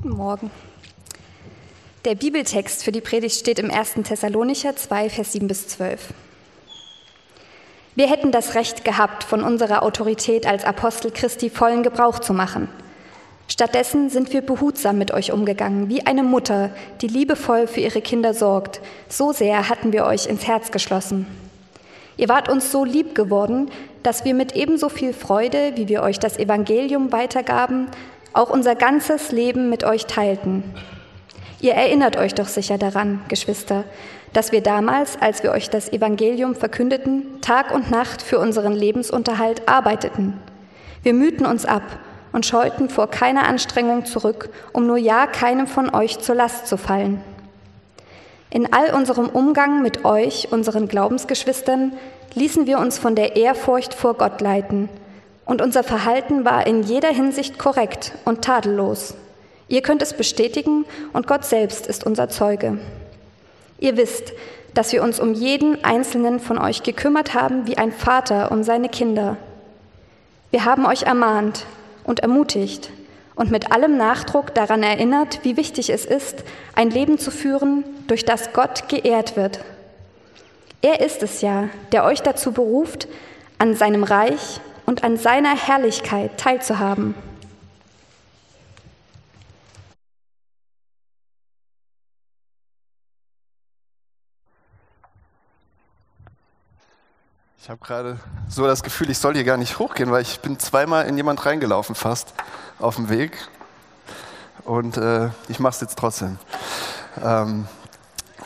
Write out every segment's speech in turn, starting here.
Guten Morgen. Der Bibeltext für die Predigt steht im 1. Thessalonicher 2, Vers 7 bis 12. Wir hätten das Recht gehabt, von unserer Autorität als Apostel Christi vollen Gebrauch zu machen. Stattdessen sind wir behutsam mit euch umgegangen, wie eine Mutter, die liebevoll für ihre Kinder sorgt. So sehr hatten wir euch ins Herz geschlossen. Ihr wart uns so lieb geworden, dass wir mit ebenso viel Freude, wie wir euch das Evangelium weitergaben, auch unser ganzes Leben mit euch teilten. Ihr erinnert euch doch sicher daran, Geschwister, dass wir damals, als wir euch das Evangelium verkündeten, Tag und Nacht für unseren Lebensunterhalt arbeiteten. Wir mühten uns ab und scheuten vor keiner Anstrengung zurück, um nur ja keinem von euch zur Last zu fallen. In all unserem Umgang mit euch, unseren Glaubensgeschwistern, ließen wir uns von der Ehrfurcht vor Gott leiten, und unser Verhalten war in jeder Hinsicht korrekt und tadellos. Ihr könnt es bestätigen und Gott selbst ist unser Zeuge. Ihr wisst, dass wir uns um jeden einzelnen von euch gekümmert haben wie ein Vater um seine Kinder. Wir haben euch ermahnt und ermutigt und mit allem Nachdruck daran erinnert, wie wichtig es ist, ein Leben zu führen, durch das Gott geehrt wird. Er ist es ja, der euch dazu beruft, an seinem Reich und an seiner Herrlichkeit teilzuhaben. Ich habe gerade so das Gefühl, ich soll hier gar nicht hochgehen, weil ich bin zweimal in jemand reingelaufen fast auf dem Weg. Und äh, ich mache es jetzt trotzdem. Ähm,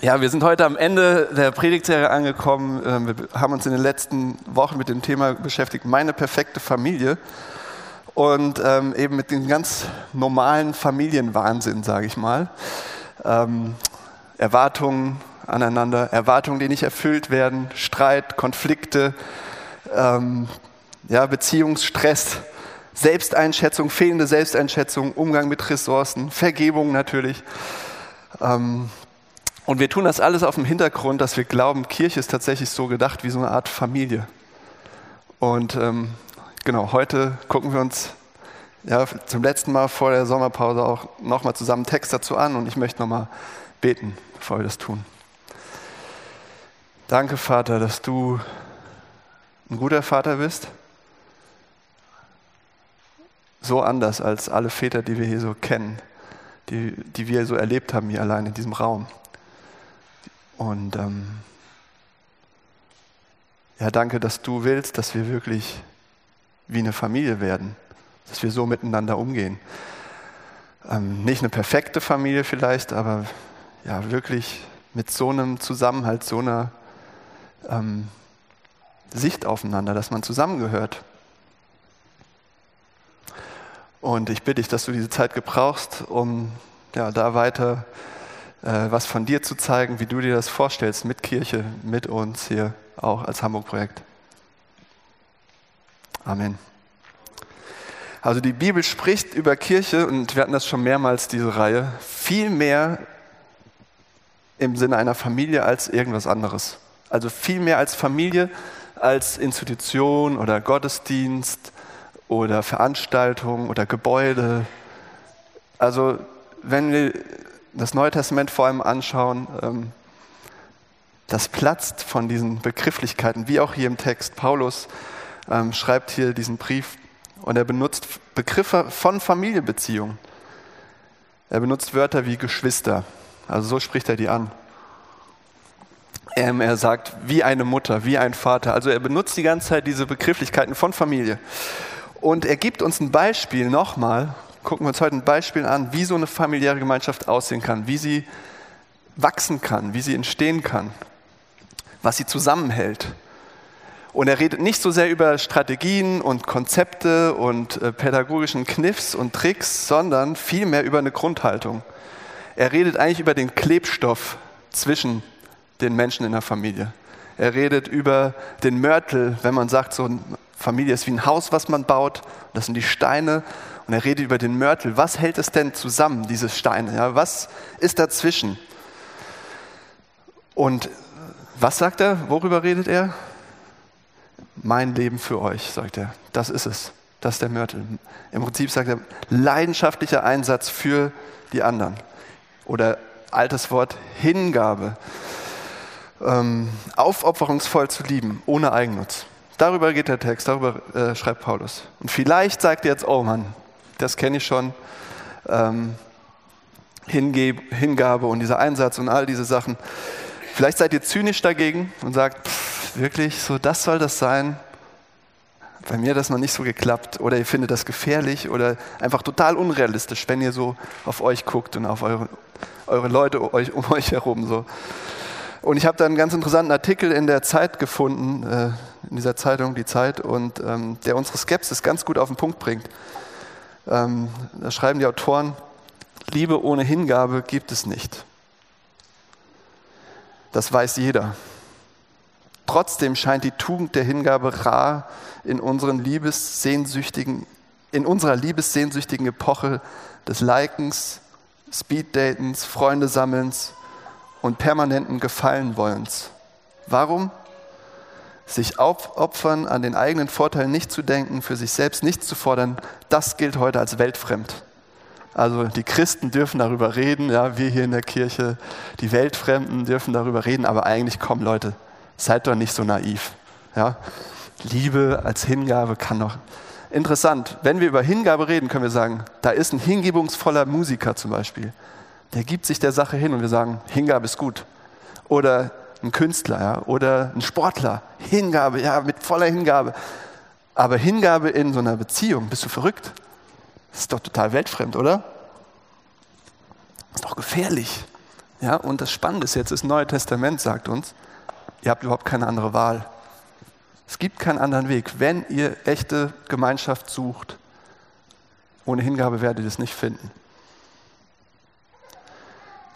ja, wir sind heute am Ende der Predigtserie angekommen. Ähm, wir haben uns in den letzten Wochen mit dem Thema beschäftigt, meine perfekte Familie. Und ähm, eben mit dem ganz normalen Familienwahnsinn, sage ich mal. Ähm, Erwartungen, aneinander, Erwartungen, die nicht erfüllt werden, Streit, Konflikte, ähm, ja, Beziehungsstress, Selbsteinschätzung, fehlende Selbsteinschätzung, Umgang mit Ressourcen, Vergebung natürlich. Und wir tun das alles auf dem Hintergrund, dass wir glauben, Kirche ist tatsächlich so gedacht wie so eine Art Familie. Und ähm, genau, heute gucken wir uns ja, zum letzten Mal vor der Sommerpause auch nochmal zusammen Text dazu an und ich möchte nochmal beten, bevor wir das tun. Danke, Vater, dass du ein guter Vater bist. So anders als alle Väter, die wir hier so kennen, die, die wir so erlebt haben hier allein in diesem Raum. Und ähm, ja, danke, dass du willst, dass wir wirklich wie eine Familie werden, dass wir so miteinander umgehen. Ähm, nicht eine perfekte Familie vielleicht, aber ja, wirklich mit so einem Zusammenhalt, so einer ähm, Sicht aufeinander, dass man zusammengehört. Und ich bitte dich, dass du diese Zeit gebrauchst, um ja, da weiter was von dir zu zeigen, wie du dir das vorstellst, mit Kirche, mit uns hier auch als Hamburg-Projekt. Amen. Also die Bibel spricht über Kirche, und wir hatten das schon mehrmals, diese Reihe, viel mehr im Sinne einer Familie als irgendwas anderes. Also viel mehr als Familie, als Institution oder Gottesdienst oder Veranstaltung oder Gebäude. Also wenn wir das Neue Testament vor allem anschauen, ähm, das platzt von diesen Begrifflichkeiten, wie auch hier im Text. Paulus ähm, schreibt hier diesen Brief und er benutzt Begriffe von Familienbeziehungen. Er benutzt Wörter wie Geschwister. Also so spricht er die an. Ähm, er sagt, wie eine Mutter, wie ein Vater. Also er benutzt die ganze Zeit diese Begrifflichkeiten von Familie. Und er gibt uns ein Beispiel nochmal, gucken wir uns heute ein Beispiel an, wie so eine familiäre Gemeinschaft aussehen kann, wie sie wachsen kann, wie sie entstehen kann, was sie zusammenhält. Und er redet nicht so sehr über Strategien und Konzepte und äh, pädagogischen Kniffs und Tricks, sondern vielmehr über eine Grundhaltung. Er redet eigentlich über den Klebstoff zwischen den Menschen in der Familie. Er redet über den Mörtel, wenn man sagt, so Familie ist wie ein Haus, was man baut. Das sind die Steine. Und er redet über den Mörtel. Was hält es denn zusammen, diese Steine? Ja, was ist dazwischen? Und was sagt er? Worüber redet er? Mein Leben für euch, sagt er. Das ist es. Das ist der Mörtel. Im Prinzip sagt er leidenschaftlicher Einsatz für die anderen. Oder altes Wort Hingabe. Ähm, aufopferungsvoll zu lieben, ohne Eigennutz. Darüber geht der Text, darüber äh, schreibt Paulus. Und vielleicht sagt ihr jetzt, oh Mann, das kenne ich schon. Ähm, Hingabe und dieser Einsatz und all diese Sachen. Vielleicht seid ihr zynisch dagegen und sagt, pff, wirklich, so das soll das sein. Bei mir hat das noch nicht so geklappt. Oder ihr findet das gefährlich oder einfach total unrealistisch, wenn ihr so auf euch guckt und auf eure, eure Leute um euch herum. So. Und ich habe da einen ganz interessanten Artikel in der Zeit gefunden, äh, in dieser Zeitung, die Zeit, und ähm, der unsere Skepsis ganz gut auf den Punkt bringt. Ähm, da schreiben die Autoren, Liebe ohne Hingabe gibt es nicht. Das weiß jeder. Trotzdem scheint die Tugend der Hingabe rar in, unseren Liebessehnsüchtigen, in unserer liebessehnsüchtigen Epoche des Likens, Speeddatens, Freundesammelns und permanenten Gefallenwollens. Warum? Sich aufopfern, an den eigenen Vorteil nicht zu denken, für sich selbst nichts zu fordern, das gilt heute als weltfremd. Also die Christen dürfen darüber reden, ja, wir hier in der Kirche, die Weltfremden dürfen darüber reden, aber eigentlich kommen Leute, seid doch nicht so naiv. Ja. Liebe als Hingabe kann doch. Interessant, wenn wir über Hingabe reden, können wir sagen, da ist ein hingebungsvoller Musiker zum Beispiel. Der gibt sich der Sache hin und wir sagen, Hingabe ist gut. Oder ein Künstler ja, oder ein Sportler, Hingabe, ja, mit voller Hingabe. Aber Hingabe in so einer Beziehung, bist du verrückt? Ist doch total weltfremd, oder? Ist doch gefährlich. Ja, und das Spannende ist jetzt, das Neue Testament sagt uns, ihr habt überhaupt keine andere Wahl. Es gibt keinen anderen Weg. Wenn ihr echte Gemeinschaft sucht, ohne Hingabe werdet ihr es nicht finden.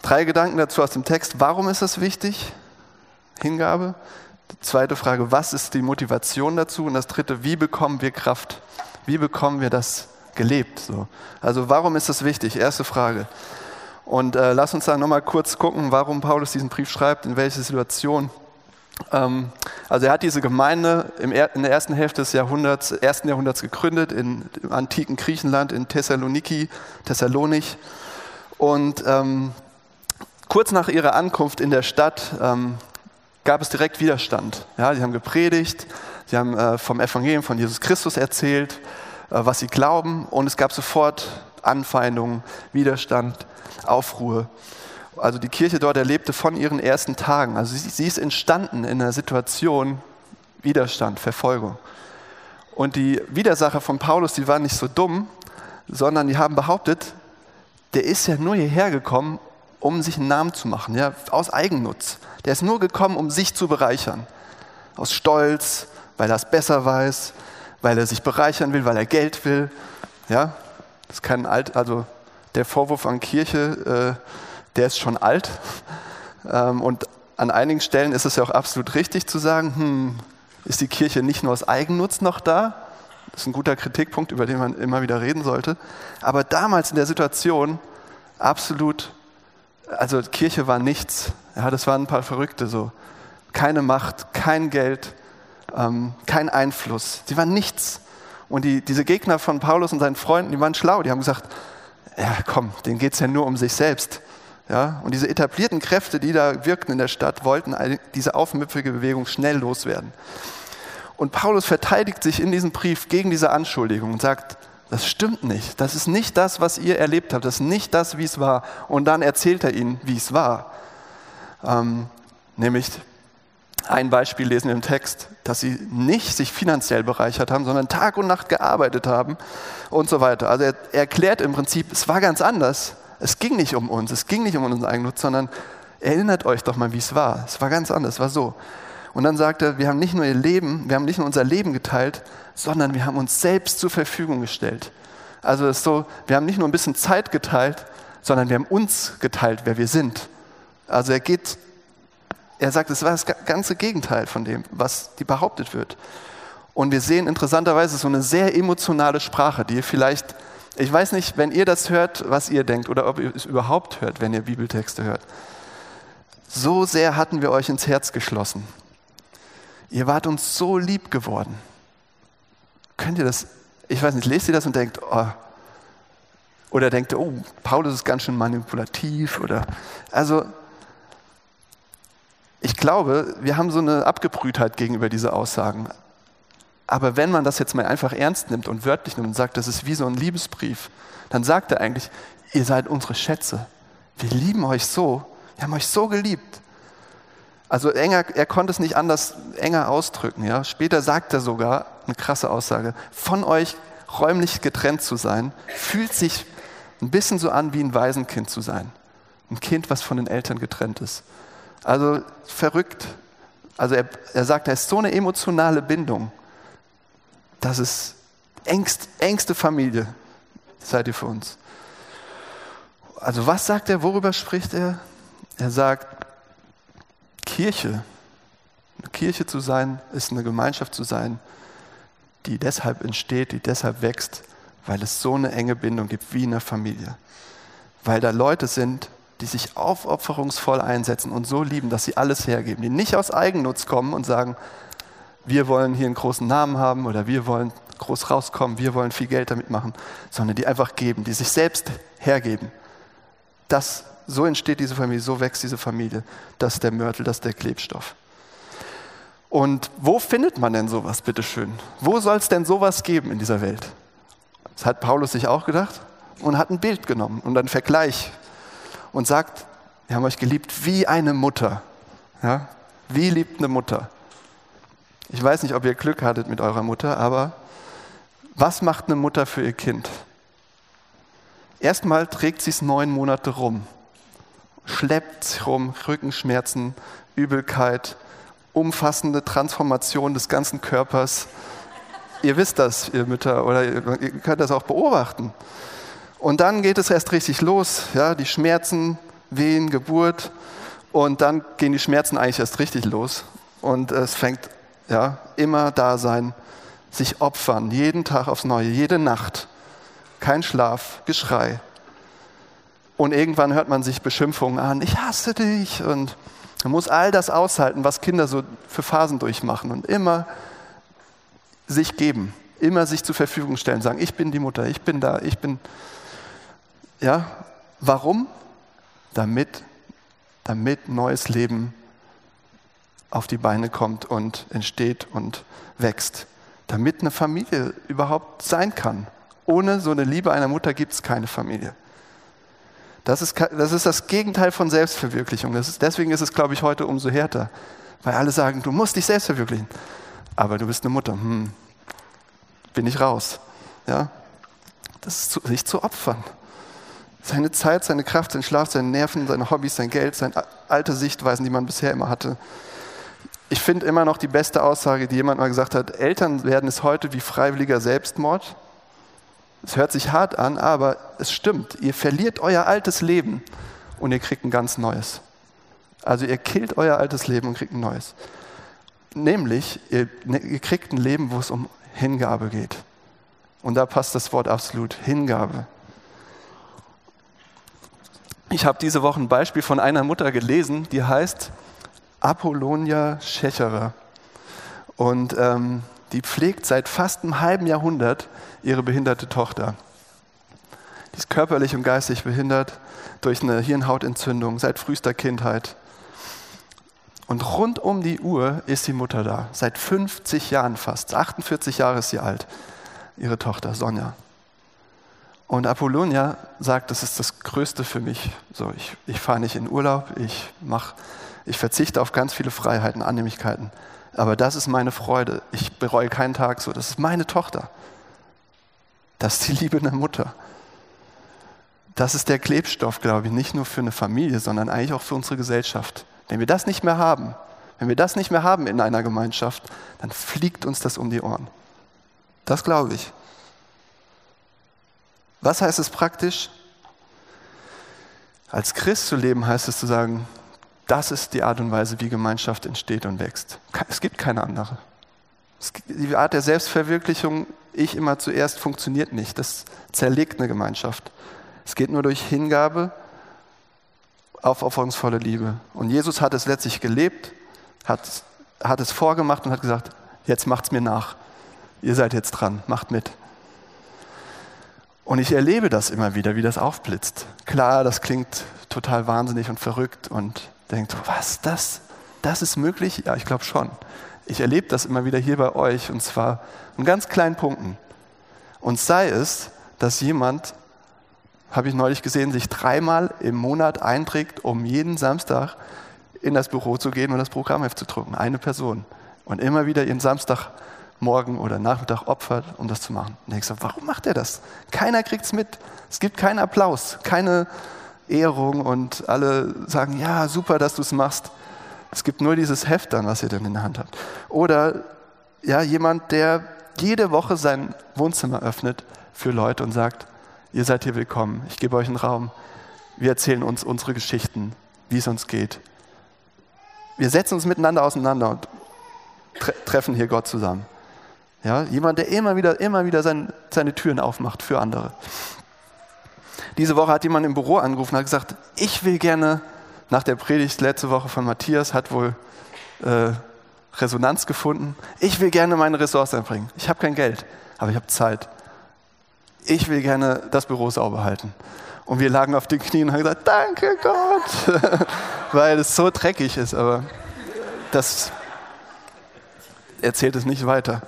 Drei Gedanken dazu aus dem Text. Warum ist das wichtig? Hingabe. Die zweite Frage, was ist die Motivation dazu? Und das dritte, wie bekommen wir Kraft? Wie bekommen wir das gelebt? So. Also warum ist das wichtig? Erste Frage. Und äh, lass uns da nochmal kurz gucken, warum Paulus diesen Brief schreibt, in welche Situation. Ähm, also er hat diese Gemeinde in der ersten Hälfte des Jahrhunderts, ersten Jahrhunderts gegründet, in, im antiken Griechenland, in Thessaloniki, Thessalonich. Und ähm, kurz nach ihrer Ankunft in der Stadt ähm, gab es direkt Widerstand. Ja, sie haben gepredigt, sie haben äh, vom Evangelium von Jesus Christus erzählt, äh, was sie glauben, und es gab sofort Anfeindungen, Widerstand, Aufruhr. Also die Kirche dort erlebte von ihren ersten Tagen. Also sie, sie ist entstanden in einer Situation Widerstand, Verfolgung. Und die Widersacher von Paulus, die waren nicht so dumm, sondern die haben behauptet, der ist ja nur hierher gekommen, um sich einen Namen zu machen, ja, aus Eigennutz. Der ist nur gekommen, um sich zu bereichern. Aus Stolz, weil er es besser weiß, weil er sich bereichern will, weil er Geld will. Ja, das kein alt, also der Vorwurf an Kirche, äh, der ist schon alt. Ähm, und an einigen Stellen ist es ja auch absolut richtig zu sagen, hm, ist die Kirche nicht nur aus Eigennutz noch da? Das ist ein guter Kritikpunkt, über den man immer wieder reden sollte. Aber damals in der Situation absolut also Kirche war nichts. Ja, das waren ein paar Verrückte so. Keine Macht, kein Geld, ähm, kein Einfluss. Sie waren nichts. Und die, diese Gegner von Paulus und seinen Freunden, die waren schlau. Die haben gesagt, ja komm, denen geht es ja nur um sich selbst. Ja, und diese etablierten Kräfte, die da wirkten in der Stadt, wollten diese aufmüpfige Bewegung schnell loswerden. Und Paulus verteidigt sich in diesem Brief gegen diese Anschuldigung und sagt, das stimmt nicht. Das ist nicht das, was ihr erlebt habt. Das ist nicht das, wie es war. Und dann erzählt er ihnen, wie es war. Ähm, nämlich ein Beispiel lesen wir im Text, dass sie nicht sich finanziell bereichert haben, sondern Tag und Nacht gearbeitet haben und so weiter. Also er, er erklärt im Prinzip, es war ganz anders. Es ging nicht um uns, es ging nicht um unseren Eigennutz, sondern erinnert euch doch mal, wie es war. Es war ganz anders, es war so. Und dann sagt er, wir haben nicht nur ihr Leben, wir haben nicht nur unser Leben geteilt, sondern wir haben uns selbst zur Verfügung gestellt. Also es ist so, wir haben nicht nur ein bisschen Zeit geteilt, sondern wir haben uns geteilt, wer wir sind. Also er geht, er sagt, es war das ganze Gegenteil von dem, was die behauptet wird. Und wir sehen interessanterweise so eine sehr emotionale Sprache, die ihr vielleicht, ich weiß nicht, wenn ihr das hört, was ihr denkt oder ob ihr es überhaupt hört, wenn ihr Bibeltexte hört. So sehr hatten wir euch ins Herz geschlossen. Ihr wart uns so lieb geworden. Könnt ihr das Ich weiß nicht, lest ihr das und denkt, oh, oder denkt, oh, Paulus ist ganz schön manipulativ oder, also, ich glaube, wir haben so eine Abgebrühtheit gegenüber diese Aussagen. Aber wenn man das jetzt mal einfach ernst nimmt und wörtlich nimmt und sagt, das ist wie so ein Liebesbrief, dann sagt er eigentlich, ihr seid unsere Schätze. Wir lieben euch so. Wir haben euch so geliebt. Also enger, er konnte es nicht anders enger ausdrücken. Ja? Später sagt er sogar, eine krasse Aussage, von euch räumlich getrennt zu sein, fühlt sich ein bisschen so an wie ein Waisenkind zu sein. Ein Kind, was von den Eltern getrennt ist. Also verrückt. Also er, er sagt, da ist so eine emotionale Bindung. Das ist engst, engste Familie, seid ihr für uns. Also was sagt er, worüber spricht er? Er sagt, Kirche, eine Kirche zu sein, ist eine Gemeinschaft zu sein, die deshalb entsteht, die deshalb wächst, weil es so eine enge Bindung gibt wie in einer Familie. Weil da Leute sind, die sich aufopferungsvoll einsetzen und so lieben, dass sie alles hergeben, die nicht aus Eigennutz kommen und sagen, wir wollen hier einen großen Namen haben oder wir wollen groß rauskommen, wir wollen viel Geld damit machen, sondern die einfach geben, die sich selbst hergeben. Das, so entsteht diese Familie, so wächst diese Familie. Das ist der Mörtel, das ist der Klebstoff. Und wo findet man denn sowas, bitteschön? Wo soll es denn sowas geben in dieser Welt? Das hat Paulus sich auch gedacht und hat ein Bild genommen und einen Vergleich und sagt, wir haben euch geliebt wie eine Mutter. Ja? Wie liebt eine Mutter? Ich weiß nicht, ob ihr Glück hattet mit eurer Mutter, aber was macht eine Mutter für ihr Kind? Erstmal trägt sie es neun Monate rum, schleppt sich rum, Rückenschmerzen, Übelkeit, umfassende Transformation des ganzen Körpers. Ihr wisst das, ihr Mütter, oder ihr könnt das auch beobachten. Und dann geht es erst richtig los, ja, die Schmerzen, Wehen, Geburt. Und dann gehen die Schmerzen eigentlich erst richtig los. Und es fängt ja, immer da sein, sich opfern, jeden Tag aufs Neue, jede Nacht. Kein Schlaf, Geschrei. Und irgendwann hört man sich Beschimpfungen an, ich hasse dich. Und man muss all das aushalten, was Kinder so für Phasen durchmachen. Und immer sich geben, immer sich zur Verfügung stellen, sagen, ich bin die Mutter, ich bin da, ich bin ja, warum? Damit, damit neues Leben auf die Beine kommt und entsteht und wächst. Damit eine Familie überhaupt sein kann. Ohne so eine Liebe einer Mutter gibt es keine Familie. Das ist, das ist das Gegenteil von Selbstverwirklichung. Ist, deswegen ist es, glaube ich, heute umso härter. Weil alle sagen, du musst dich selbst verwirklichen. Aber du bist eine Mutter. Hm, bin ich raus. Ja? Das ist zu, sich zu opfern. Seine Zeit, seine Kraft, sein Schlaf, seine Nerven, seine Hobbys, sein Geld, seine alte Sichtweisen, die man bisher immer hatte. Ich finde immer noch die beste Aussage, die jemand mal gesagt hat, Eltern werden es heute wie freiwilliger Selbstmord. Es hört sich hart an, aber es stimmt. Ihr verliert euer altes Leben und ihr kriegt ein ganz neues. Also ihr killt euer altes Leben und kriegt ein neues. Nämlich, ihr, ne, ihr kriegt ein Leben, wo es um Hingabe geht. Und da passt das Wort absolut, Hingabe. Ich habe diese Woche ein Beispiel von einer Mutter gelesen, die heißt Apollonia Schecherer. Und ähm, die pflegt seit fast einem halben Jahrhundert ihre behinderte Tochter. Die ist körperlich und geistig behindert durch eine Hirnhautentzündung seit frühester Kindheit. Und rund um die Uhr ist die Mutter da, seit 50 Jahren fast. 48 Jahre ist sie alt, ihre Tochter Sonja. Und Apollonia sagt, das ist das Größte für mich. So, ich, ich fahre nicht in Urlaub, ich, mach, ich verzichte auf ganz viele Freiheiten, Annehmlichkeiten. Aber das ist meine Freude. Ich bereue keinen Tag so. Das ist meine Tochter. Das ist die Liebe einer Mutter. Das ist der Klebstoff, glaube ich, nicht nur für eine Familie, sondern eigentlich auch für unsere Gesellschaft. Wenn wir das nicht mehr haben, wenn wir das nicht mehr haben in einer Gemeinschaft, dann fliegt uns das um die Ohren. Das glaube ich. Was heißt es praktisch? Als Christ zu leben heißt es zu sagen, das ist die Art und Weise, wie Gemeinschaft entsteht und wächst. Es gibt keine andere. Die Art der Selbstverwirklichung, ich immer zuerst, funktioniert nicht. Das zerlegt eine Gemeinschaft. Es geht nur durch Hingabe, aufopferungsvolle Liebe. Und Jesus hat es letztlich gelebt, hat, hat es vorgemacht und hat gesagt, jetzt macht's mir nach. Ihr seid jetzt dran, macht mit. Und ich erlebe das immer wieder, wie das aufblitzt. Klar, das klingt total wahnsinnig und verrückt und denkt, was, das, das ist möglich? Ja, ich glaube schon. Ich erlebe das immer wieder hier bei euch und zwar in ganz kleinen Punkten. Und sei es, dass jemand, habe ich neulich gesehen, sich dreimal im Monat einträgt, um jeden Samstag in das Büro zu gehen und das Programmheft zu drucken. Eine Person. Und immer wieder ihren Samstagmorgen oder Nachmittag opfert, um das zu machen. Und ich sage, warum macht er das? Keiner kriegt es mit. Es gibt keinen Applaus, keine Ehrung und alle sagen, ja, super, dass du es machst. Es gibt nur dieses Heft dann, was ihr dann in der Hand habt. Oder ja, jemand, der jede Woche sein Wohnzimmer öffnet für Leute und sagt, ihr seid hier willkommen, ich gebe euch einen Raum, wir erzählen uns unsere Geschichten, wie es uns geht. Wir setzen uns miteinander auseinander und tre treffen hier Gott zusammen. Ja, jemand, der immer wieder, immer wieder sein, seine Türen aufmacht für andere. Diese Woche hat jemand im Büro angerufen und hat gesagt, ich will gerne nach der Predigt letzte Woche von Matthias, hat wohl äh, Resonanz gefunden. Ich will gerne meine Ressource einbringen. Ich habe kein Geld, aber ich habe Zeit. Ich will gerne das Büro sauber halten. Und wir lagen auf den Knien und haben gesagt, danke Gott, weil es so dreckig ist, aber das erzählt es nicht weiter.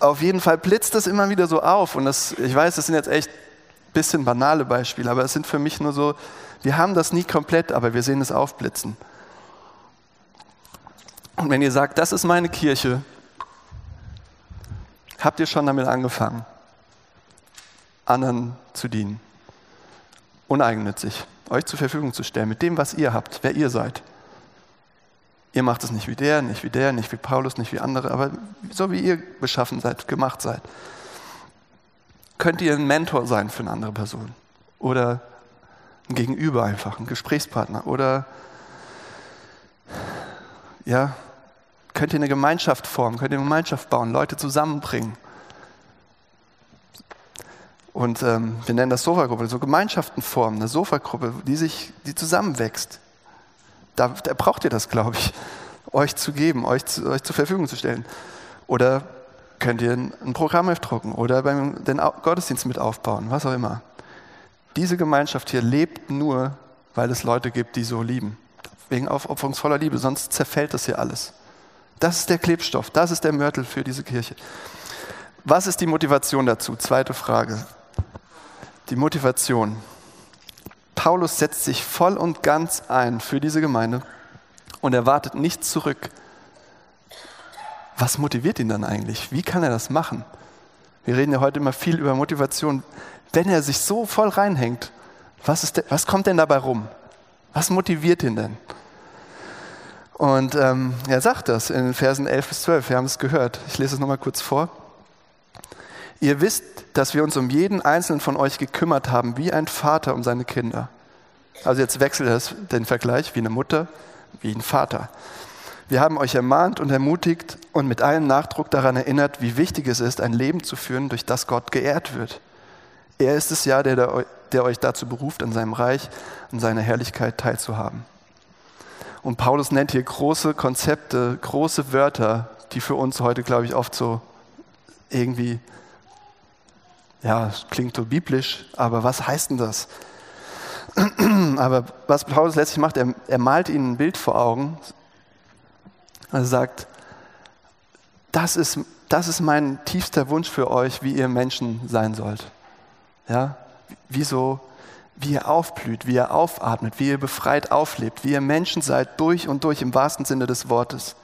Auf jeden Fall blitzt es immer wieder so auf und das, ich weiß, das sind jetzt echt bisschen banale Beispiele, aber es sind für mich nur so, wir haben das nie komplett, aber wir sehen es aufblitzen. Und wenn ihr sagt, das ist meine Kirche, habt ihr schon damit angefangen, anderen zu dienen, uneigennützig, euch zur Verfügung zu stellen, mit dem, was ihr habt, wer ihr seid. Ihr macht es nicht wie der, nicht wie der, nicht wie Paulus, nicht wie andere, aber so wie ihr beschaffen seid, gemacht seid. Könnt ihr ein Mentor sein für eine andere Person oder ein Gegenüber einfach, ein Gesprächspartner oder ja, könnt ihr eine Gemeinschaft formen, könnt ihr eine Gemeinschaft bauen, Leute zusammenbringen. Und ähm, wir nennen das Sofagruppe, so Gemeinschaften formen, eine Sofagruppe, die sich, die zusammenwächst. Da, da braucht ihr das, glaube ich, euch zu geben, euch, zu, euch zur Verfügung zu stellen. Oder könnt ihr ein, Programm drucken oder beim den Gottesdienst mit aufbauen, was auch immer. Diese Gemeinschaft hier lebt nur, weil es Leute gibt, die so lieben. Wegen aufopferungsvoller Liebe, sonst zerfällt das hier alles. Das ist der Klebstoff, das ist der Mörtel für diese Kirche. Was ist die Motivation dazu? Zweite Frage. Die Motivation. Paulus setzt sich voll und ganz ein für diese Gemeinde und erwartet nichts zurück. Was motiviert ihn dann eigentlich? Wie kann er das machen? Wir reden ja heute immer viel über Motivation. Wenn er sich so voll reinhängt, was, ist was kommt denn dabei rum? Was motiviert ihn denn? Und ähm, er sagt das in den Versen 11 bis 12. Wir haben es gehört. Ich lese es nochmal kurz vor. Ihr wisst, dass wir uns um jeden einzelnen von euch gekümmert haben, wie ein Vater um seine Kinder. Also jetzt wechselt das den Vergleich, wie eine Mutter, wie ein Vater. Wir haben euch ermahnt und ermutigt und mit allem Nachdruck daran erinnert, wie wichtig es ist, ein Leben zu führen, durch das Gott geehrt wird. Er ist es ja, der, der euch dazu beruft, an seinem Reich, an seiner Herrlichkeit teilzuhaben. Und Paulus nennt hier große Konzepte, große Wörter, die für uns heute, glaube ich, oft so irgendwie, ja, klingt so biblisch, aber was heißt denn das? Aber was Paulus letztlich macht, er, er malt ihnen ein Bild vor Augen. Er sagt, das ist, das ist mein tiefster Wunsch für euch, wie ihr Menschen sein sollt. Ja, wie so wie ihr aufblüht, wie ihr aufatmet, wie ihr befreit auflebt, wie ihr Menschen seid durch und durch im wahrsten Sinne des Wortes.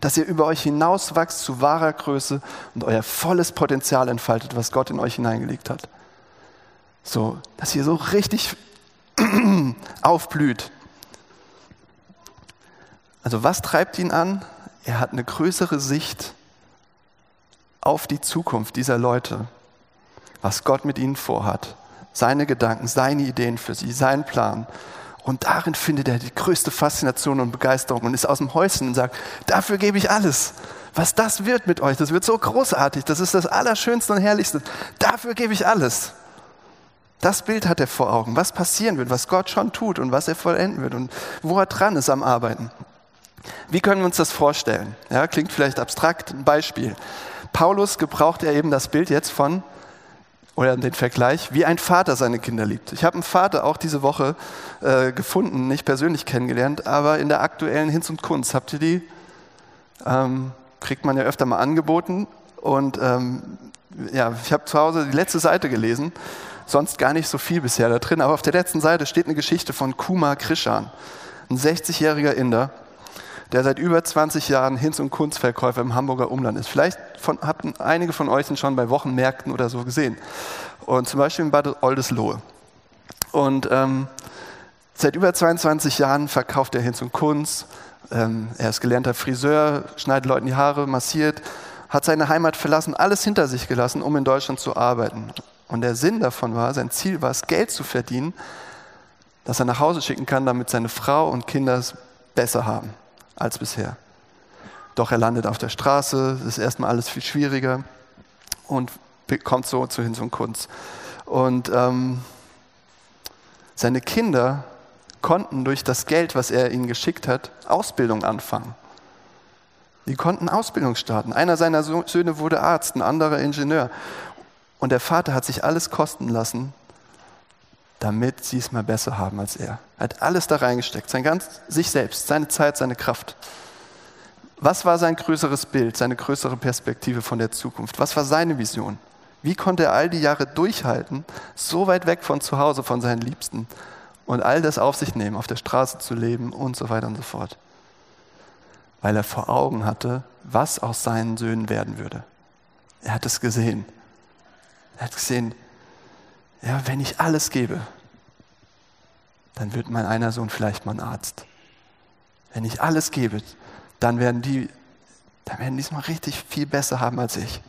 Dass ihr über euch hinauswachst zu wahrer Größe und euer volles Potenzial entfaltet, was Gott in euch hineingelegt hat. So, dass ihr so richtig aufblüht. Also was treibt ihn an? Er hat eine größere Sicht auf die Zukunft dieser Leute, was Gott mit ihnen vorhat seine Gedanken, seine Ideen für sie, seinen Plan. Und darin findet er die größte Faszination und Begeisterung und ist aus dem Häuschen und sagt, dafür gebe ich alles. Was das wird mit euch, das wird so großartig, das ist das Allerschönste und Herrlichste. Dafür gebe ich alles. Das Bild hat er vor Augen, was passieren wird, was Gott schon tut und was er vollenden wird und wo er dran ist am Arbeiten. Wie können wir uns das vorstellen? Ja, klingt vielleicht abstrakt, ein Beispiel. Paulus gebraucht er eben das Bild jetzt von oder den Vergleich, wie ein Vater seine Kinder liebt. Ich habe einen Vater auch diese Woche äh, gefunden, nicht persönlich kennengelernt, aber in der aktuellen Hinz und Kunst. Habt ihr die? Ähm, kriegt man ja öfter mal angeboten. Und ähm, ja, ich habe zu Hause die letzte Seite gelesen, sonst gar nicht so viel bisher da drin, aber auf der letzten Seite steht eine Geschichte von Kuma Krishan, ein 60-jähriger Inder, der seit über 20 Jahren Hinz- und Kunstverkäufer im Hamburger Umland ist. Vielleicht von, habt einige von euch ihn schon bei Wochenmärkten oder so gesehen. Und zum Beispiel in Bad Oldesloe. Und ähm, seit über 22 Jahren verkauft er Hinz und Kunst. Ähm, er ist gelernter Friseur, schneidet Leuten die Haare, massiert, hat seine Heimat verlassen, alles hinter sich gelassen, um in Deutschland zu arbeiten. Und der Sinn davon war, sein Ziel war es, Geld zu verdienen, das er nach Hause schicken kann, damit seine Frau und Kinder es besser haben als bisher. Doch er landet auf der Straße, ist erstmal alles viel schwieriger und kommt so zu Hinz und Kunst. Und ähm, seine Kinder konnten durch das Geld, was er ihnen geschickt hat, Ausbildung anfangen. Die konnten Ausbildung starten. Einer seiner Söhne wurde Arzt, ein anderer Ingenieur. Und der Vater hat sich alles kosten lassen, damit sie es mal besser haben als er. Er hat alles da reingesteckt, sein ganz, sich selbst, seine Zeit, seine Kraft. Was war sein größeres Bild, seine größere Perspektive von der Zukunft? Was war seine Vision? Wie konnte er all die Jahre durchhalten, so weit weg von zu Hause, von seinen Liebsten und all das auf sich nehmen, auf der Straße zu leben und so weiter und so fort? Weil er vor Augen hatte, was aus seinen Söhnen werden würde. Er hat es gesehen. Er hat gesehen, ja, wenn ich alles gebe, dann wird mein einer Sohn vielleicht mal ein Arzt. Wenn ich alles gebe, dann werden die, dann werden die es mal richtig viel besser haben als ich.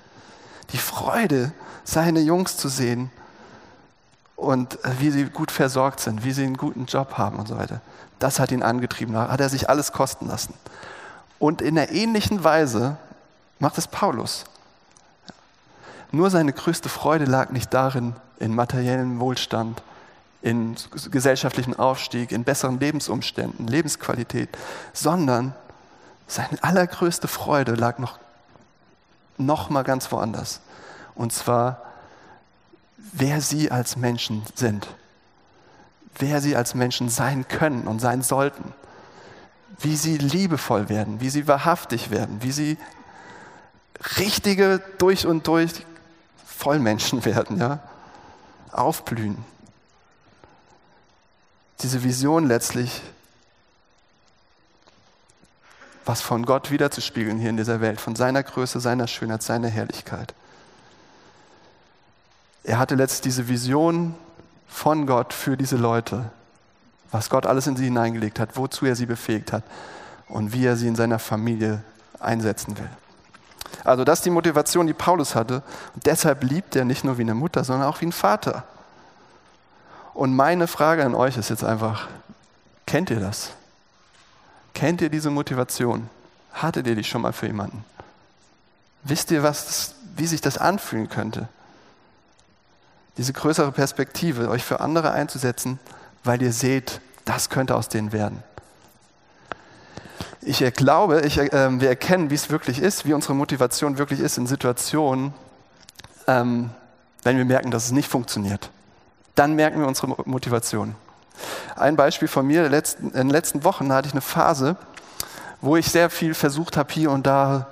Die Freude, seine Jungs zu sehen und äh, wie sie gut versorgt sind, wie sie einen guten Job haben und so weiter. Das hat ihn angetrieben, da hat er sich alles kosten lassen. Und in einer ähnlichen Weise macht es Paulus. Nur seine größte Freude lag nicht darin, in materiellem Wohlstand, in gesellschaftlichen Aufstieg, in besseren Lebensumständen, Lebensqualität, sondern seine allergrößte Freude lag noch, noch mal ganz woanders. Und zwar, wer sie als Menschen sind, wer sie als Menschen sein können und sein sollten, wie sie liebevoll werden, wie sie wahrhaftig werden, wie sie richtige durch und durch Vollmenschen werden, ja aufblühen. Diese Vision letztlich, was von Gott wiederzuspiegeln hier in dieser Welt, von seiner Größe, seiner Schönheit, seiner Herrlichkeit. Er hatte letztlich diese Vision von Gott für diese Leute, was Gott alles in sie hineingelegt hat, wozu er sie befähigt hat und wie er sie in seiner Familie einsetzen will. Also das ist die Motivation, die Paulus hatte. Und deshalb liebt er nicht nur wie eine Mutter, sondern auch wie ein Vater. Und meine Frage an euch ist jetzt einfach, kennt ihr das? Kennt ihr diese Motivation? Hattet ihr die schon mal für jemanden? Wisst ihr, was wie sich das anfühlen könnte? Diese größere Perspektive, euch für andere einzusetzen, weil ihr seht, das könnte aus denen werden. Ich glaube, ich, äh, wir erkennen, wie es wirklich ist, wie unsere Motivation wirklich ist in Situationen, ähm, wenn wir merken, dass es nicht funktioniert. Dann merken wir unsere Motivation. Ein Beispiel von mir, in den letzten Wochen hatte ich eine Phase, wo ich sehr viel versucht habe, hier und da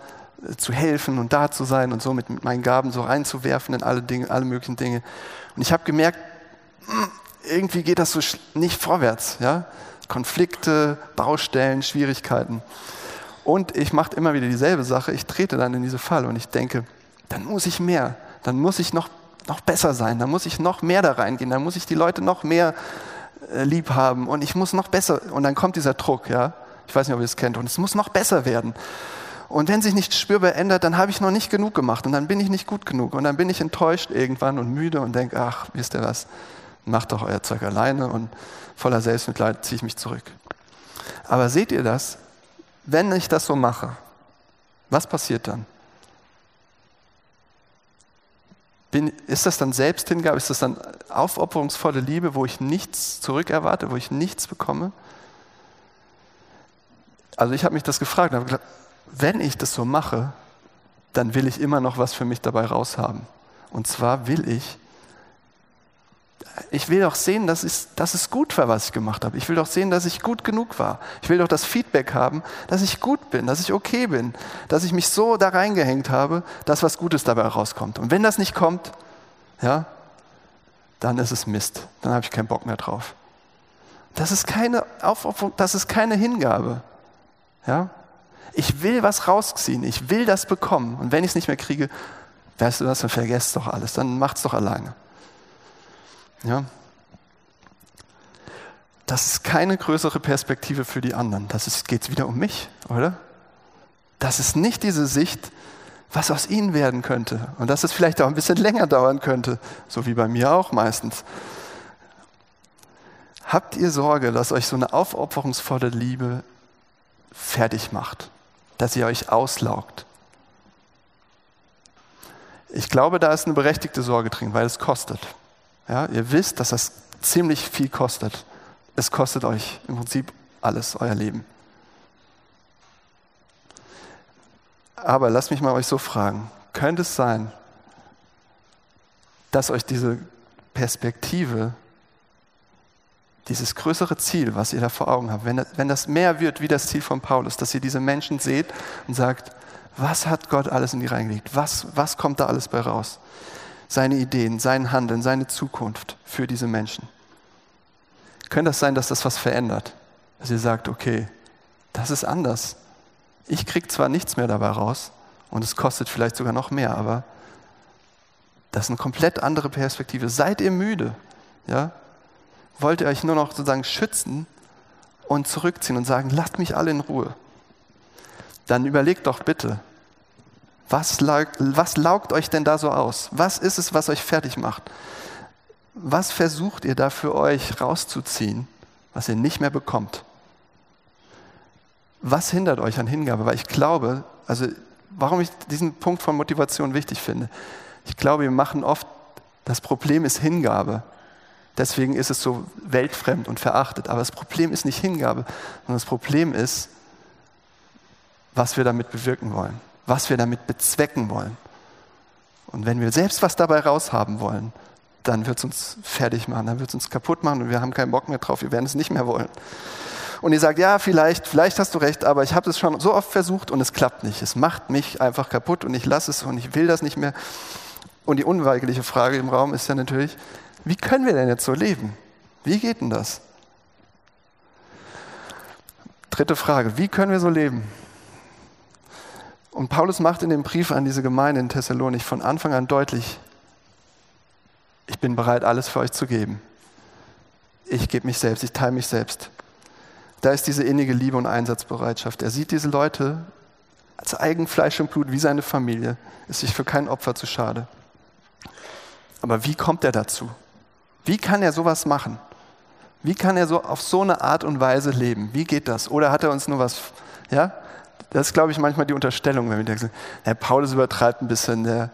äh, zu helfen und da zu sein und so mit, meinen Gaben so reinzuwerfen in alle Dinge, alle möglichen Dinge. Und ich habe gemerkt, hm, irgendwie geht das so nicht vorwärts. Ja? Konflikte, Baustellen, Schwierigkeiten. Und ich mache immer wieder dieselbe Sache. Ich trete dann in diese Falle und ich denke, dann muss ich mehr, dann muss ich noch, noch besser sein, dann muss ich noch mehr da reingehen, dann muss ich die Leute noch mehr äh, lieb haben und ich muss noch besser. Und dann kommt dieser Druck, ja. Ich weiß nicht, ob ihr es kennt. Und es muss noch besser werden. Und wenn sich nichts spürbar ändert, dann habe ich noch nicht genug gemacht und dann bin ich nicht gut genug und dann bin ich enttäuscht irgendwann und müde und denke, ach, wisst ihr was, macht doch euer Zeug alleine und voller Selbstmitleid ziehe ich mich zurück. Aber seht ihr das? Wenn ich das so mache, was passiert dann? Bin, ist das dann Selbsthingabe? Ist das dann aufopferungsvolle Liebe, wo ich nichts zurückerwarte, wo ich nichts bekomme? Also ich habe mich das gefragt und habe gedacht, wenn ich das so mache, dann will ich immer noch was für mich dabei raushaben. Und zwar will ich, Ich will doch sehen, dass es, dass es gut war, was ich gemacht habe. Ich will doch sehen, dass ich gut genug war. Ich will doch das Feedback haben, dass ich gut bin, dass ich okay bin, dass ich mich so da reingehängt habe, dass was Gutes dabei rauskommt. Und wenn das nicht kommt, ja, dann ist es Mist. Dann habe ich keinen Bock mehr drauf. Das ist keine Aufopferung, das ist keine Hingabe. Ja? Ich will was rausziehen, ich will das bekommen. Und wenn ich es nicht mehr kriege, weißt du was, dann vergesst doch alles, dann macht es doch alleine. Ja? Das ist keine größere Perspektive für die anderen. Das geht wieder um mich, oder? Das ist nicht diese Sicht, was aus ihnen werden könnte. Und dass es vielleicht auch ein bisschen länger dauern könnte, so wie bei mir auch meistens. Habt ihr Sorge, dass euch so eine aufopferungsvolle Liebe fertig macht, dass ihr euch auslaugt? Ich glaube, da ist eine berechtigte Sorge drin, weil es kostet. Ja, ihr wisst, dass das ziemlich viel kostet. Es kostet euch im Prinzip alles, euer Leben. Aber lasst mich mal euch so fragen, könnte es sein, dass euch diese Perspektive, dieses größere Ziel, was ihr da vor Augen habt, wenn, wenn das mehr wird wie das Ziel von Paulus, dass ihr diese Menschen seht und sagt, was hat Gott alles in die reingelegt? Was, was kommt da alles bei raus? Seine Ideen, sein Handeln, seine Zukunft für diese Menschen. Könnte das sein, dass das was verändert? Dass ihr sagt, okay, das ist anders. Ich kriege zwar nichts mehr dabei raus und es kostet vielleicht sogar noch mehr, aber das ist eine komplett andere Perspektive. Seid ihr müde? Ja? Wollt ihr euch nur noch sozusagen schützen und zurückziehen und sagen, lasst mich alle in Ruhe? Dann überlegt doch bitte, was laugt, was laugt euch denn da so aus? Was ist es, was euch fertig macht? Was versucht ihr da für euch rauszuziehen, was ihr nicht mehr bekommt? Was hindert euch an Hingabe? Weil ich glaube, also warum ich diesen Punkt von Motivation wichtig finde, ich glaube, wir machen oft, das Problem ist Hingabe. Deswegen ist es so weltfremd und verachtet. Aber das Problem ist nicht Hingabe, sondern das Problem ist, was wir damit bewirken wollen, was wir damit bezwecken wollen. Und wenn wir selbst was dabei raushaben wollen, dann wird es uns fertig machen, dann wird es uns kaputt machen und wir haben keinen Bock mehr drauf, wir werden es nicht mehr wollen und ihr sagt, ja, vielleicht, vielleicht hast du recht, aber ich habe es schon so oft versucht und es klappt nicht. Es macht mich einfach kaputt und ich lasse es und ich will das nicht mehr. Und die unweigerliche Frage im Raum ist ja natürlich, wie können wir denn jetzt so leben? Wie geht denn das? Dritte Frage, wie können wir so leben? Und Paulus macht in dem Brief an diese Gemeinde in Thessalonik von Anfang an deutlich, ich bin bereit, alles für euch zu geben. Ich gebe mich selbst, ich teile mich selbst. Da ist diese innige Liebe und Einsatzbereitschaft. Er sieht diese Leute als Eigenfleisch und Blut wie seine Familie, ist sich für kein Opfer zu schade. Aber wie kommt er dazu? Wie kann er sowas machen? Wie kann er so auf so eine Art und Weise leben? Wie geht das? Oder hat er uns nur was, ja? Das ist, glaube ich, manchmal die Unterstellung, wenn wir denken, Herr Paulus übertreibt ein bisschen, der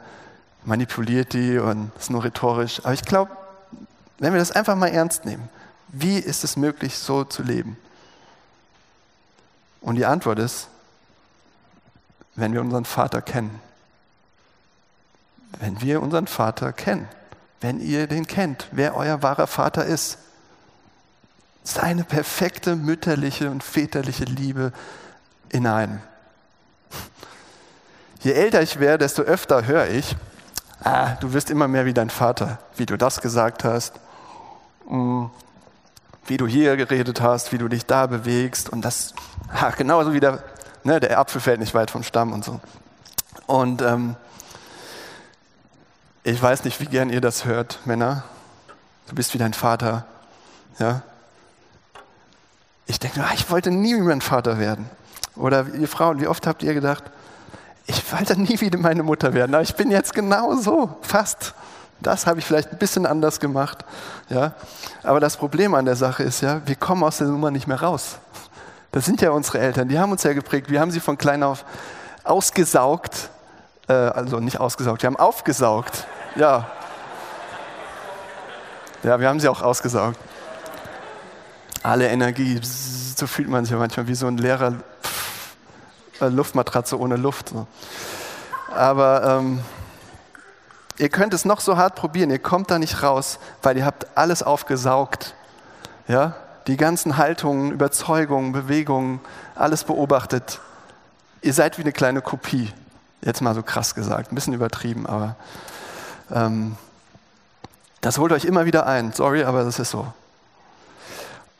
manipuliert die und ist nur rhetorisch. Aber ich glaube, wenn wir das einfach mal ernst nehmen, wie ist es möglich, so zu leben? Und die Antwort ist, wenn wir unseren Vater kennen. Wenn wir unseren Vater kennen. Wenn ihr den kennt, wer euer wahrer Vater ist. Seine perfekte mütterliche und väterliche Liebe in einem. Je älter ich werde, desto öfter höre ich, ah, du wirst immer mehr wie dein Vater, wie du das gesagt hast, mm, wie du hier geredet hast, wie du dich da bewegst und das Ha, genauso wie der, ne, der Apfel fällt nicht weit vom Stamm und so. Und ähm, ich weiß nicht, wie gern ihr das hört, Männer. Du bist wie dein Vater. Ja? Ich denke, ah, ich wollte nie wie mein Vater werden. Oder ihr Frauen, wie oft habt ihr gedacht, ich wollte nie wie meine Mutter werden, aber ich bin jetzt genau so, fast. Das habe ich vielleicht ein bisschen anders gemacht. Ja? Aber das Problem an der Sache ist ja, wir kommen aus der Nummer nicht mehr raus. Das sind ja unsere Eltern, die haben uns ja geprägt. Wir haben sie von klein auf ausgesaugt, äh, also nicht ausgesaugt, wir haben aufgesaugt. Ja. Ja, wir haben sie auch ausgesaugt. Alle Energie, so fühlt man sich ja manchmal wie so ein leerer äh, Luftmatratze ohne Luft. So. Aber ähm, Ihr könnt es noch so hart probieren, ihr kommt da nicht raus, weil ihr habt alles aufgesaugt. Ja? Die ganzen Haltungen, Überzeugungen, Bewegungen, alles beobachtet. Ihr seid wie eine kleine Kopie. Jetzt mal so krass gesagt, ein bisschen übertrieben, aber ähm, das holt euch immer wieder ein. Sorry, aber das ist so.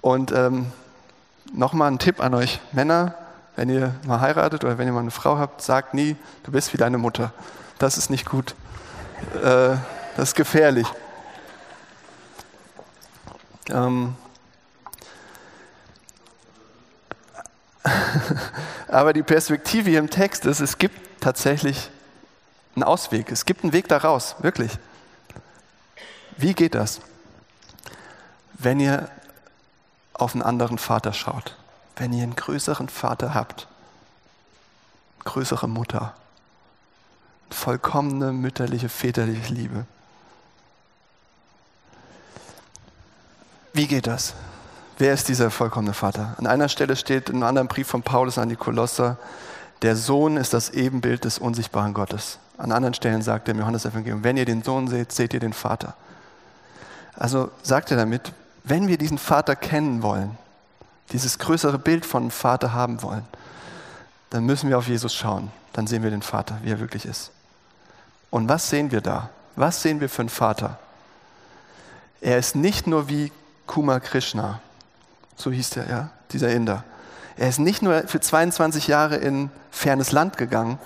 Und ähm, nochmal ein Tipp an euch Männer, wenn ihr mal heiratet oder wenn ihr mal eine Frau habt, sagt nie, du bist wie deine Mutter. Das ist nicht gut. Äh, das ist gefährlich. Ähm Aber die Perspektive hier im Text ist, es gibt tatsächlich einen Ausweg. Es gibt einen Weg daraus, wirklich. Wie geht das? Wenn ihr auf einen anderen Vater schaut, wenn ihr einen größeren Vater habt, größere Mutter, vollkommene mütterliche, väterliche Liebe. Wie geht das? Wer ist dieser vollkommene Vater? An einer Stelle steht in einem anderen Brief von Paulus an die Kolosser, der Sohn ist das Ebenbild des unsichtbaren Gottes. An anderen Stellen sagt er im Johannesevangelium, wenn ihr den Sohn seht, seht ihr den Vater. Also sagt er damit, wenn wir diesen Vater kennen wollen, dieses größere Bild von Vater haben wollen, dann müssen wir auf Jesus schauen. Dann sehen wir den Vater, wie er wirklich ist. Und was sehen wir da? Was sehen wir für einen Vater? Er ist nicht nur wie Kuma Krishna, so hieß der, ja, dieser Inder. Er ist nicht nur für 22 Jahre in fernes Land gegangen,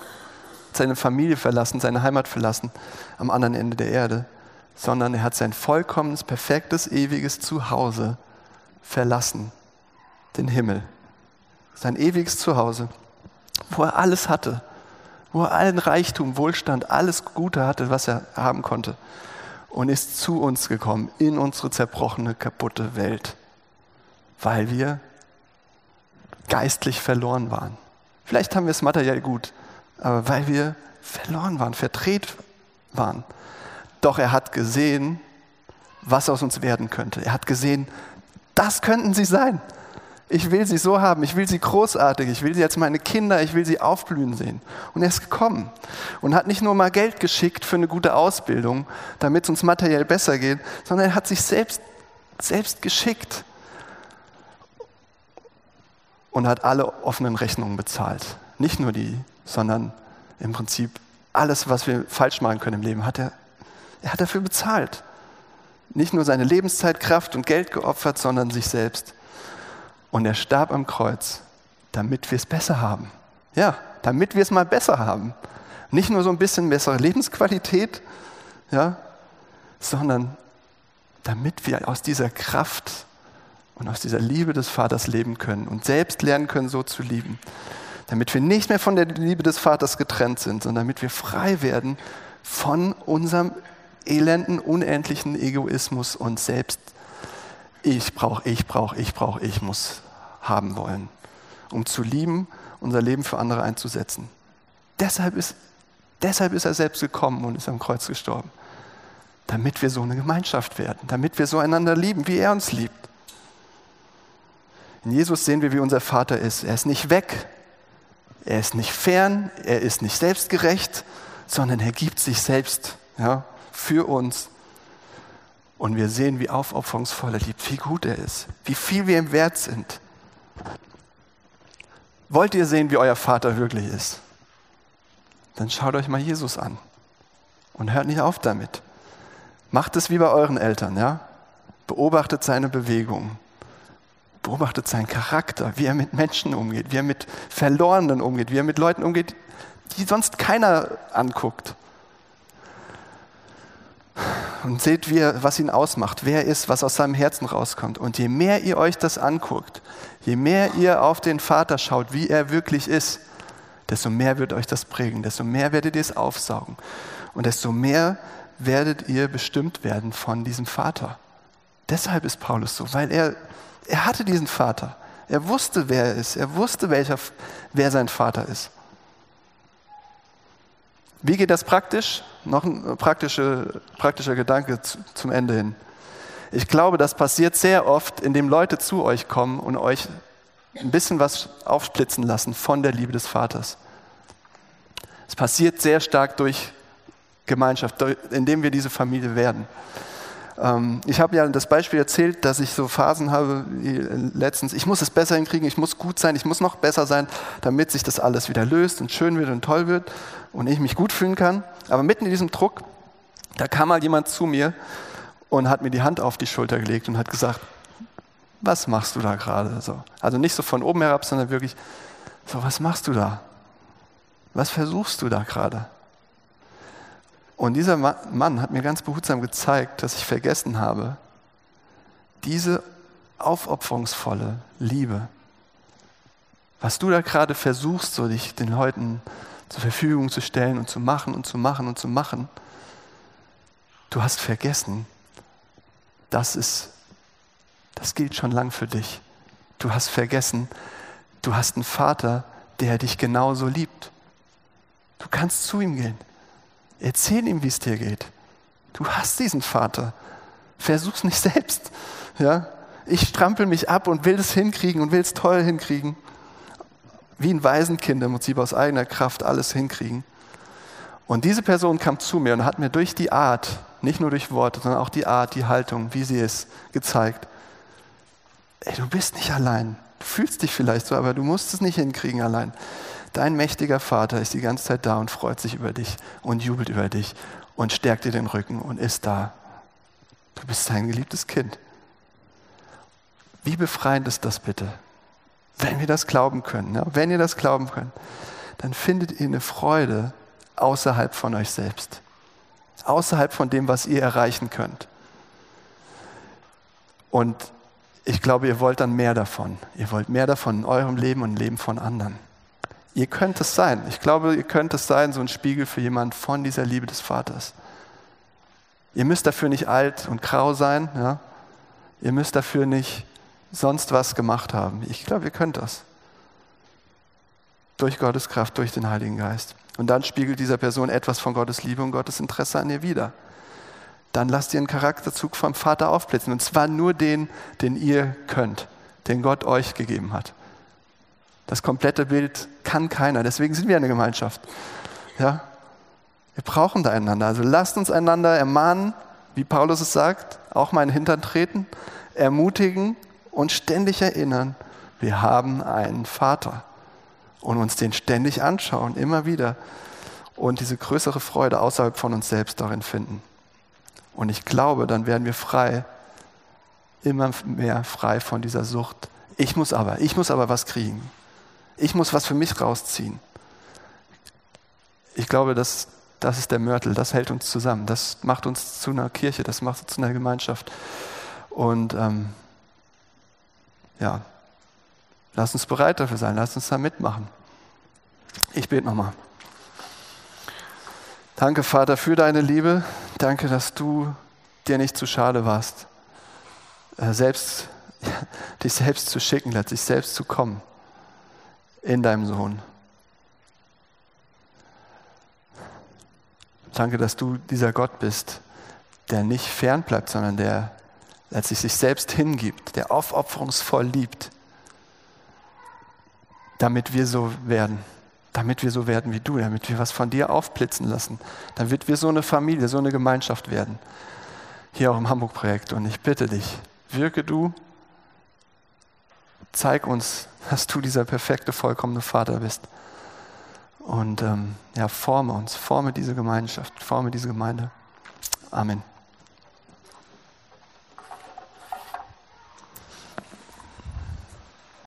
seine Familie verlassen, seine Heimat verlassen, am anderen Ende der Erde, sondern er hat sein vollkommenes, perfektes, ewiges Zuhause verlassen, den Himmel. Sein ewiges Zuhause, wo er alles hatte, wo er allen Reichtum, Wohlstand, alles Gute hatte, was er haben konnte. Und ist zu uns gekommen, in unsere zerbrochene, kaputte Welt, weil wir geistlich verloren waren. Vielleicht haben wir es materiell gut, aber weil wir verloren waren, verdreht waren. Doch er hat gesehen, was aus uns werden könnte. Er hat gesehen, das könnten sie sein. Ich will sie so haben, ich will sie großartig, ich will sie als meine Kinder, ich will sie aufblühen sehen. Und er ist gekommen und hat nicht nur mal Geld geschickt für eine gute Ausbildung, damit es uns materiell besser geht, sondern er hat sich selbst, selbst geschickt und hat alle offenen Rechnungen bezahlt. Nicht nur die, sondern im Prinzip alles, was wir falsch machen können im Leben, hat er, er hat dafür bezahlt. Nicht nur seine Lebenszeit, Kraft und Geld geopfert, sondern sich selbst. Und er starb am Kreuz, damit wir es besser haben. Ja, damit wir es mal besser haben. Nicht nur so ein bisschen bessere Lebensqualität, ja, sondern damit wir aus dieser Kraft und aus dieser Liebe des Vaters leben können und selbst lernen können, so zu lieben. Damit wir nicht mehr von der Liebe des Vaters getrennt sind, sondern damit wir frei werden von unserem elenden, unendlichen Egoismus und selbst ich brauche, ich brauche, ich brauche, ich muss haben wollen, um zu lieben, unser Leben für andere einzusetzen. Deshalb ist, deshalb ist er selbst gekommen und ist am Kreuz gestorben. Damit wir so eine Gemeinschaft werden, damit wir so einander lieben, wie er uns liebt. In Jesus sehen wir, wie unser Vater ist. Er ist nicht weg, er ist nicht fern, er ist nicht selbstgerecht, sondern er gibt sich selbst ja, für uns und wir sehen, wie aufopferungsvoll er liebt, wie gut er ist, wie viel wir ihm wert sind. Wollt ihr sehen, wie euer Vater wirklich ist? Dann schaut euch mal Jesus an und hört nicht auf damit. Macht es wie bei euren Eltern, ja? Beobachtet seine Bewegungen. Beobachtet seinen Charakter, wie er mit Menschen umgeht, wie er mit Verlorenen umgeht, wie er mit Leuten umgeht, die sonst keiner anguckt und seht, wie er, was ihn ausmacht, wer er ist, was aus seinem Herzen rauskommt. Und je mehr ihr euch das anguckt, je mehr ihr auf den Vater schaut, wie er wirklich ist, desto mehr wird euch das prägen, desto mehr werdet ihr es aufsaugen und desto mehr werdet ihr bestimmt werden von diesem Vater. Deshalb ist Paulus so, weil er, er hatte diesen Vater. Er wusste, wer er ist. Er wusste, welcher, wer sein Vater ist. Wie geht das praktisch? Noch ein praktischer, praktischer Gedanke zum Ende hin. Ich glaube, das passiert sehr oft, indem Leute zu euch kommen und euch ein bisschen was aufsplitzen lassen von der Liebe des Vaters. Es passiert sehr stark durch Gemeinschaft, indem wir diese Familie werden. Ähm, ich habe ja das Beispiel erzählt, dass ich so Phasen habe wie letztens, ich muss es besser hinkriegen, ich muss gut sein, ich muss noch besser sein, damit sich das alles wieder löst und schön wird und toll wird und ich mich gut fühlen kann. Aber mitten in diesem Druck, da kam mal jemand zu mir und hat mir die Hand auf die Schulter gelegt und hat gesagt, was machst du da gerade? So. Also nicht so von oben herab, sondern wirklich, so was machst du da? Was versuchst du da gerade? Und dieser Mann hat mir ganz behutsam gezeigt, dass ich vergessen habe, diese aufopferungsvolle Liebe, was du da gerade versuchst, so dich den Leuten zur Verfügung zu stellen und zu machen und zu machen und zu machen, du hast vergessen, das ist, das gilt schon lang für dich. Du hast vergessen, du hast einen Vater, der dich genauso liebt. Du kannst zu ihm gehen. Erzähl ihm, wie es dir geht. Du hast diesen Vater. Versuch's nicht selbst. Ja? Ich strampel mich ab und will es hinkriegen und will es toll hinkriegen. Wie ein Waisenkind im Prinzip aus eigener Kraft alles hinkriegen. Und diese Person kam zu mir und hat mir durch die Art, nicht nur durch Worte, sondern auch die Art, die Haltung, wie sie ist, gezeigt. Ey, du bist nicht allein. Du fühlst dich vielleicht so, aber du musst es nicht hinkriegen allein. Dein mächtiger Vater ist die ganze Zeit da und freut sich über dich und jubelt über dich und stärkt dir den Rücken und ist da. Du bist sein geliebtes Kind. Wie befreiend ist das bitte? Wenn wir das glauben können, ja? wenn ihr das glauben könnt, dann findet ihr eine Freude außerhalb von euch selbst, außerhalb von dem, was ihr erreichen könnt. Und ich glaube, ihr wollt dann mehr davon. Ihr wollt mehr davon in eurem Leben und im Leben von anderen. Ihr könnt es sein. Ich glaube, ihr könnt es sein, so ein Spiegel für jemanden von dieser Liebe des Vaters. Ihr müsst dafür nicht alt und grau sein. Ja? Ihr müsst dafür nicht sonst was gemacht haben. Ich glaube, ihr könnt das. Durch Gottes Kraft, durch den Heiligen Geist. Und dann spiegelt dieser Person etwas von Gottes Liebe und Gottes Interesse an ihr wieder. Dann lasst ihr einen Charakterzug vom Vater aufblitzen. Und zwar nur den, den ihr könnt, den Gott euch gegeben hat. Das komplette Bild kann keiner. Deswegen sind wir eine Gemeinschaft. Ja? Wir brauchen da einander. Also lasst uns einander ermahnen, wie Paulus es sagt, auch mal in den Hintern treten, ermutigen und ständig erinnern, wir haben einen Vater und uns den ständig anschauen, immer wieder und diese größere Freude außerhalb von uns selbst darin finden. Und ich glaube, dann werden wir frei, immer mehr frei von dieser Sucht. Ich muss aber, ich muss aber was kriegen. Ich muss was für mich rausziehen. Ich glaube, das, das ist der Mörtel, das hält uns zusammen, das macht uns zu einer Kirche, das macht uns zu einer Gemeinschaft. Und ähm, ja, lass uns bereit dafür sein, lass uns da mitmachen. Ich bete nochmal. Danke, Vater, für deine Liebe. Danke, dass du dir nicht zu schade warst, äh, selbst, dich selbst zu schicken, letztlich selbst zu kommen in deinem Sohn. Danke, dass du dieser Gott bist, der nicht fern bleibt, sondern der letztlich sich selbst hingibt, der aufopferungsvoll liebt, damit wir so werden, damit wir so werden wie du, damit wir was von dir aufblitzen lassen, damit wir so eine Familie, so eine Gemeinschaft werden. Hier auch im Hamburg-Projekt. Und ich bitte dich, wirke du Zeig uns, dass du dieser perfekte, vollkommene Vater bist. Und ähm, ja, forme uns, forme diese Gemeinschaft, forme diese Gemeinde. Amen.